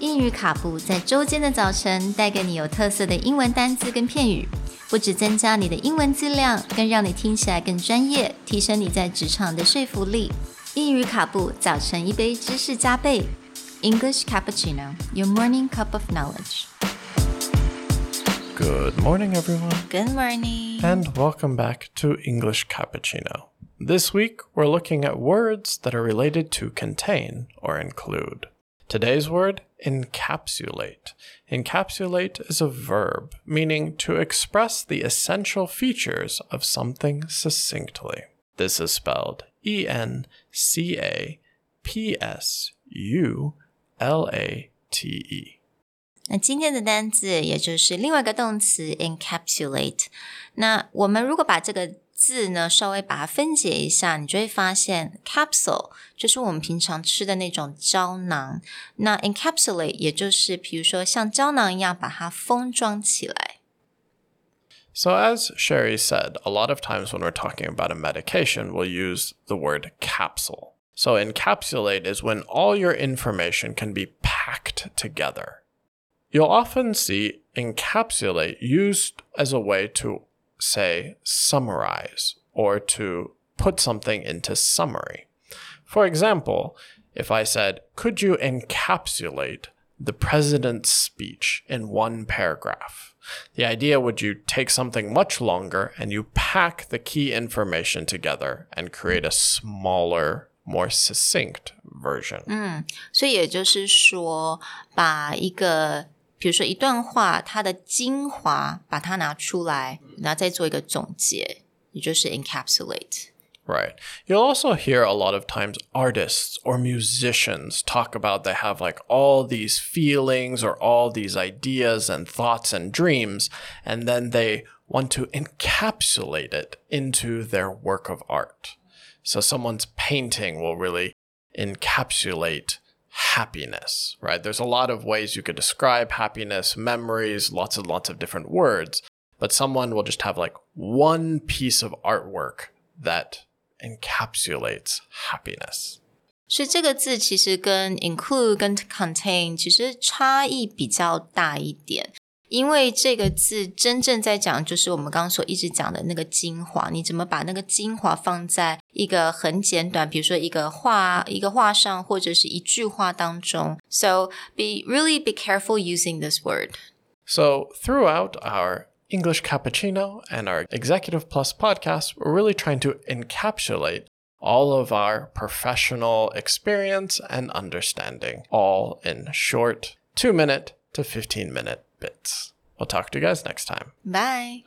英语卡布在周间的早晨带给你有特色的英文单词跟片语，不只增加你的英文质量，更让你听起来更专业，提升你在职场的说服力。英语卡布早晨一杯知识加倍，English cappuccino, your morning cup of knowledge. Good morning, everyone, Good morning. and welcome back to English Cappuccino. This week, we're looking at words that are related to contain or include. Today's word, encapsulate. Encapsulate is a verb meaning to express the essential features of something succinctly. This is spelled E N C A P S U L A T E. 那今天的单字也就是另外一个动词 encapsulate。那我们如果把这个 字呢稍微把它分解一下，你就会发现 capsule 就是我们平常吃的那种胶囊，那 encapsulate 也就是比如说像胶囊一样把它封装起来。 So, as Sherry said, a lot of times when we're talking about a medication, we'll use the word capsule. So, encapsulate is when all your information can be packed together. You'll often see encapsulate used as a way to, say, summarize or to put something into summary. For example, if I said, Could you encapsulate the president's speech in one paragraph? The idea would you take something much longer and you pack the key information together and create a smaller, more succinct version. 所以也就是说，把一个 比如说一段话，它的精华把它拿出来，然后再做一个总结，也就是 encapsulate。 Right. You'll also hear a lot of times artists or musicians talk about they have like all these feelings or all these ideas and thoughts and dreams, and then they want to encapsulate it into their work of art. So someone's painting will really encapsulate happiness, right? There's a lot of ways you could describe happiness, memories, lots and lots of different words, but someone will just have like one piece of artwork that encapsulates happiness. 所以这个字其实跟 include 跟 contain 其实差异比较大一点， 因为这个字真正在讲就是我们刚刚所一直讲的那个精华，你怎么把那个精华放在一个很简短，比如说一个话一个话上，或者是一句话当中。So be really be careful using this word. So, throughout our English Cappuccino and our Executive Plus podcast, we're really trying to encapsulate all of our professional experience and understanding, all in short two minute to 15 minute bits. We'll talk to you guys next time. Bye.